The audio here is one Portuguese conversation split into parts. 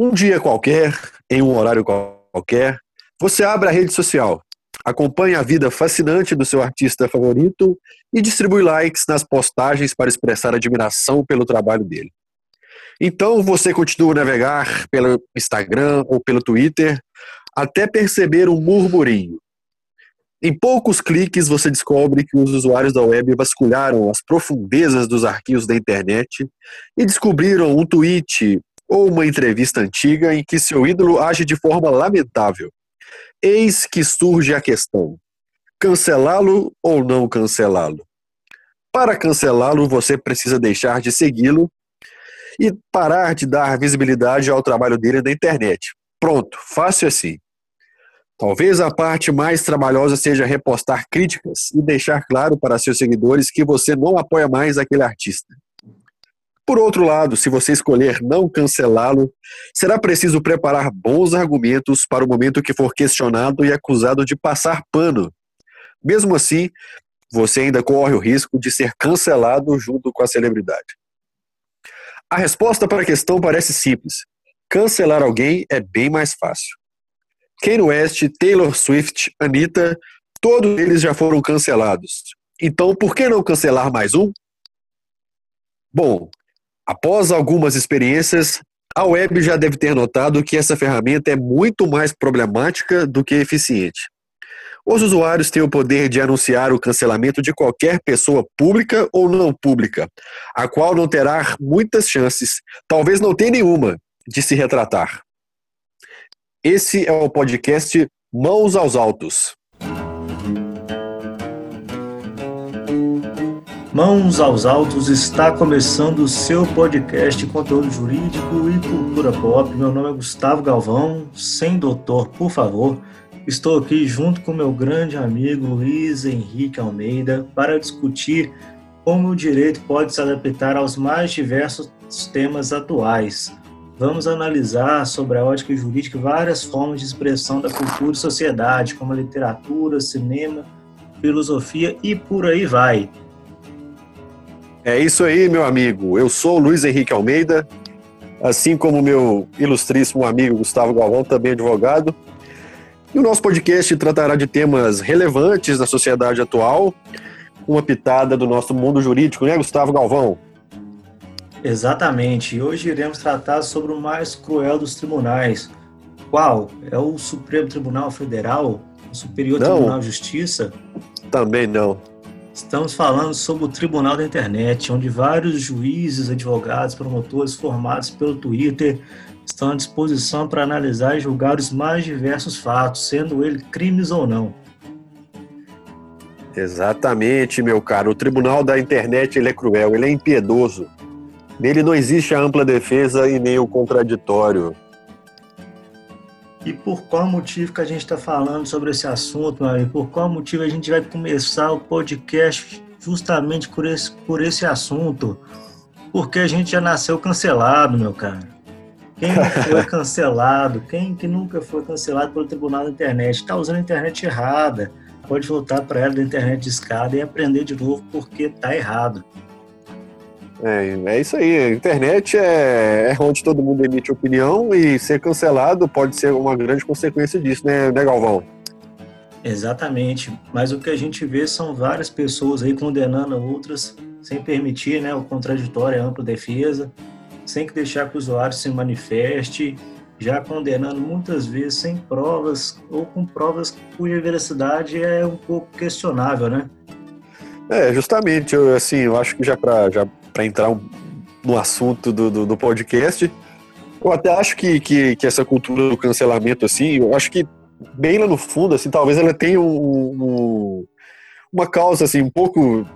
Um dia qualquer, em um horário qualquer, você abre a rede social, acompanha a vida fascinante do seu artista favorito e distribui likes nas postagens para expressar admiração pelo trabalho dele. Então você continua a navegar pelo Instagram ou pelo Twitter até perceber um murmurinho. Em poucos cliques você descobre que os usuários da web vasculharam as profundezas dos arquivos da internet e descobriram um tweet ou uma entrevista antiga em que seu ídolo age de forma lamentável. Eis que surge a questão: cancelá-lo ou não cancelá-lo? Para cancelá-lo, você precisa deixar de segui-lo e parar de dar visibilidade ao trabalho dele na internet. Pronto, fácil assim. Talvez a parte mais trabalhosa seja repostar críticas e deixar claro para seus seguidores que você não apoia mais aquele artista. Por outro lado, se você escolher não cancelá-lo, será preciso preparar bons argumentos para o momento que for questionado e acusado de passar pano. Mesmo assim, você ainda corre o risco de ser cancelado junto com a celebridade. A resposta para a questão parece simples. Cancelar alguém é bem mais fácil. Kanye West, Taylor Swift, Anitta, todos eles já foram cancelados. Então, por que não cancelar mais um? Bom, após algumas experiências, a web já deve ter notado que essa ferramenta é muito mais problemática do que eficiente. Os usuários têm o poder de anunciar o cancelamento de qualquer pessoa pública ou não pública, a qual não terá muitas chances, talvez não tenha nenhuma, de se retratar. Esse é o podcast Mãos aos Altos. Mãos aos Altos está começando o seu podcast conteúdo jurídico e cultura pop. Meu nome é Gustavo Galvão, sem doutor, por favor. Estou aqui junto com meu grande amigo Luiz Henrique Almeida para discutir como o direito pode se adaptar aos mais diversos temas atuais. Vamos analisar sobre a ótica jurídica várias formas de expressão da cultura e sociedade, como literatura, cinema, filosofia e por aí vai. É isso aí, meu amigo. Eu sou o Luiz Henrique Almeida, assim como meu ilustríssimo amigo Gustavo Galvão, também advogado. E o nosso podcast tratará de temas relevantes da sociedade atual, com uma pitada do nosso mundo jurídico, né, Gustavo Galvão? Exatamente. Hoje iremos tratar sobre o mais cruel dos tribunais. Qual? É o Supremo Tribunal Federal? O Superior não. Tribunal de Justiça? Também não. Estamos falando sobre o Tribunal da Internet, onde vários juízes, advogados, promotores formados pelo Twitter estão à disposição para analisar e julgar os mais diversos fatos, sendo ele crimes ou não. Exatamente, meu caro. O tribunal da internet ele é cruel, ele é impiedoso. Nele não existe a ampla defesa e nem o contraditório. E por qual motivo que a gente está falando sobre esse assunto, meu amigo? Por qual motivo a gente vai começar o podcast justamente por esse, por esse assunto? Porque a gente já nasceu cancelado, meu cara. Quem foi cancelado, quem que nunca foi cancelado pelo tribunal da internet, está usando a internet errada, pode voltar para ela da internet de escada e aprender de novo porque está errado. É, é isso aí. A internet é, é onde todo mundo emite opinião e ser cancelado pode ser uma grande consequência disso, né, né Galvão? Exatamente. Mas o que a gente vê são várias pessoas aí condenando outras sem permitir né, o contraditório, a ampla defesa, sem que deixar que o usuário se manifeste, já condenando muitas vezes sem provas ou com provas cuja veracidade é um pouco questionável, né? É, justamente, eu, assim, eu acho que já para já entrar um, no assunto do, do, do, podcast, eu até acho que, que, que, essa cultura do cancelamento, assim, eu acho que bem lá no fundo, assim, talvez ela tenha um, um, uma causa, assim, um pouco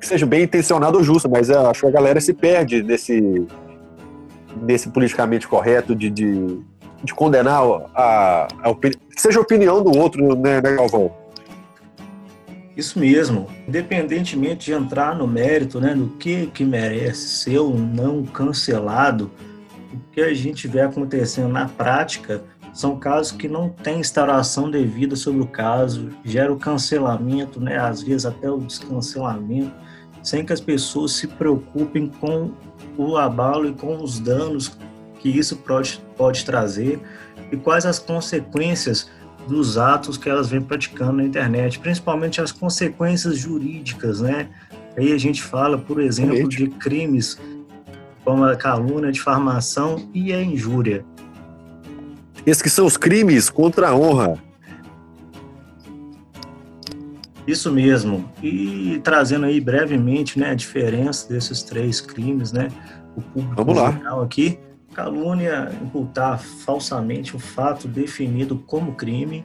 que seja bem intencionada ou justa, mas acho que a galera se perde nesse, desse politicamente correto de, de, de condenar a, a, a que seja a opinião do outro, né, né, Galvão? Isso mesmo. Independentemente de entrar no mérito, né, do que que merece ser ou não cancelado, o que a gente vê acontecendo na prática são casos que não têm instauração devida sobre o caso, gera o cancelamento, né, às vezes até o descancelamento, sem que as pessoas se preocupem com o abalo e com os danos que isso pode, pode trazer e quais as consequências dos atos que elas vêm praticando na internet, principalmente as consequências jurídicas, né? Aí a gente fala, por exemplo, de crimes como a calúnia, a difamação e a injúria. Esses que são os crimes contra a honra. Isso mesmo. E trazendo aí brevemente né, a diferença desses três crimes, né? O público Vamos lá. aqui. Calúnia, imputar falsamente o fato definido como crime.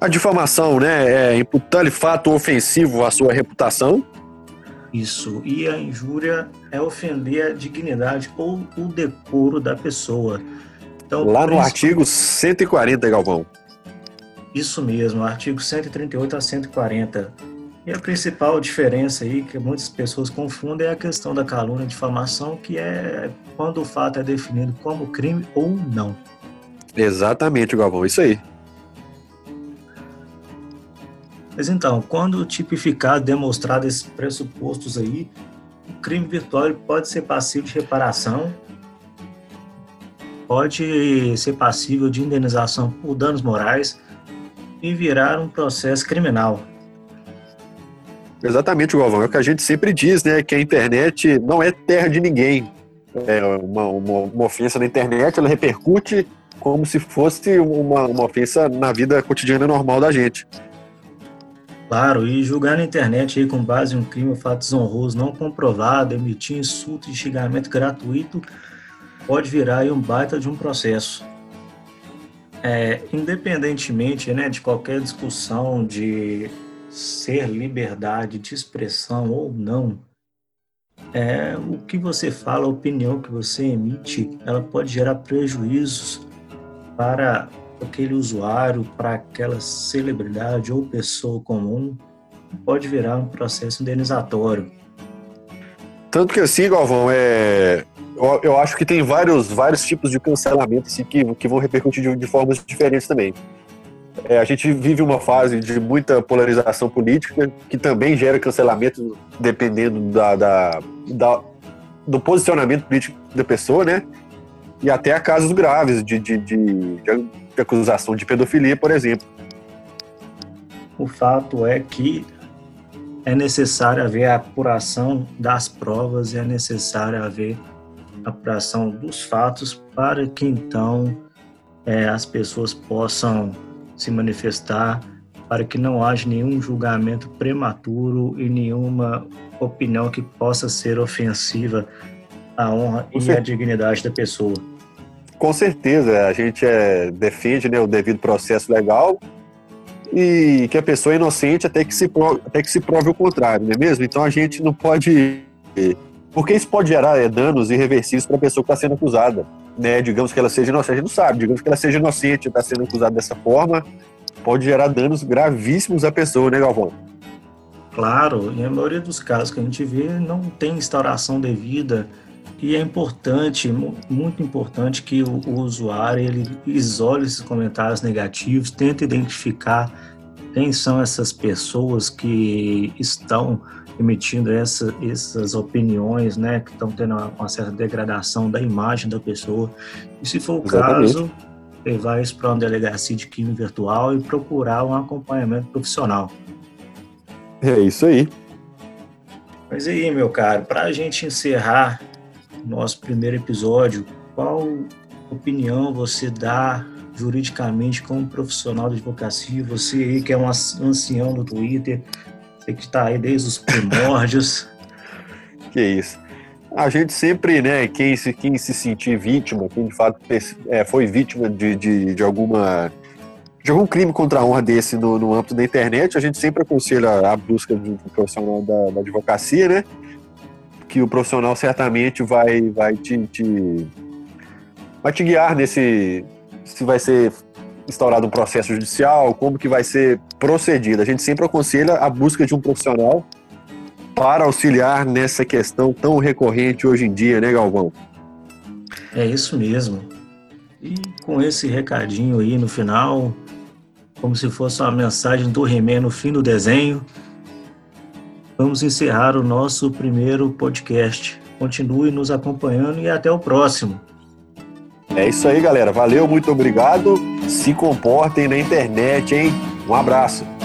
A difamação, né? É imputar-lhe fato ofensivo à sua reputação. Isso. E a injúria é ofender a dignidade ou o decoro da pessoa. Então, Lá no artigo 140, Galvão. Isso mesmo, artigo 138 a 140. E a principal diferença aí que muitas pessoas confundem é a questão da calúnia e difamação, que é quando o fato é definido como crime ou não. Exatamente, Galvão, isso aí. Mas então, quando tipificado, demonstrado esses pressupostos aí, o crime virtual pode ser passivo de reparação, pode ser passível de indenização por danos morais e virar um processo criminal. Exatamente, Galvão. É o que a gente sempre diz, né? Que a internet não é terra de ninguém. É uma, uma, uma ofensa na internet, ela repercute como se fosse uma, uma ofensa na vida cotidiana normal da gente. Claro, e julgar na internet aí com base em um crime ou fato desonroso não comprovado, emitir insulto e xingamento gratuito, pode virar aí um baita de um processo. É, independentemente né, de qualquer discussão de ser liberdade de expressão ou não, é, o que você fala, a opinião que você emite, ela pode gerar prejuízos para aquele usuário, para aquela celebridade ou pessoa comum, pode virar um processo indenizatório. Tanto que assim, Galvão, é, eu, eu acho que tem vários, vários tipos de cancelamento assim, que, que vão repercutir de, de formas diferentes também. É, a gente vive uma fase de muita polarização política, que também gera cancelamento dependendo da, da, da do posicionamento político da pessoa, né? E até a casos graves de, de, de, de acusação de pedofilia, por exemplo. O fato é que é necessário haver a apuração das provas e é necessário haver a apuração dos fatos para que então é, as pessoas possam se manifestar, para que não haja nenhum julgamento prematuro e nenhuma opinião que possa ser ofensiva à honra e à dignidade da pessoa. Com certeza, a gente é, defende né, o devido processo legal e que a pessoa é inocente até que se prove, até que se prove o contrário, não é mesmo? Então a gente não pode. Porque isso pode gerar é, danos irreversíveis para a pessoa que está sendo acusada. Né? Digamos que ela seja inocente, a gente não sabe, digamos que ela seja inocente, está sendo acusada dessa forma, pode gerar danos gravíssimos à pessoa, né, Galvão? Claro, e a maioria dos casos que a gente vê não tem instauração devida e é importante, muito importante que o, o usuário ele isole esses comentários negativos, tente identificar quem são essas pessoas que estão emitindo essa, essas opiniões, né, que estão tendo uma, uma, certa degradação da imagem da pessoa. E se for o Exatamente. caso, levar isso para uma delegacia de crime virtual e procurar um acompanhamento profissional. É isso aí. Mas aí, meu caro, para a gente encerrar nosso primeiro episódio, qual opinião você dá juridicamente como profissional de advocacia? Você aí que é um ancião do Twitter, você que está aí desde os primórdios. que isso. A gente sempre, né, quem se, quem se sentir vítima, quem de fato é, foi vítima de, de, de, alguma de algum crime contra a honra desse no, no âmbito da internet, a gente sempre aconselha a busca de um profissional da, da advocacia, né? que o profissional certamente vai, vai te, te, vai te guiar nesse se vai ser instaurado um processo judicial, como que vai ser procedido. A gente sempre aconselha a busca de um profissional para auxiliar nessa questão tão recorrente hoje em dia, né, Galvão? É isso mesmo. E com esse recadinho aí no final, como se fosse uma mensagem do Remé no fim do desenho, vamos encerrar o nosso primeiro podcast. Continue nos acompanhando e até o próximo. É isso aí, galera. Valeu, muito obrigado. Se comportem na internet, hein? Um abraço.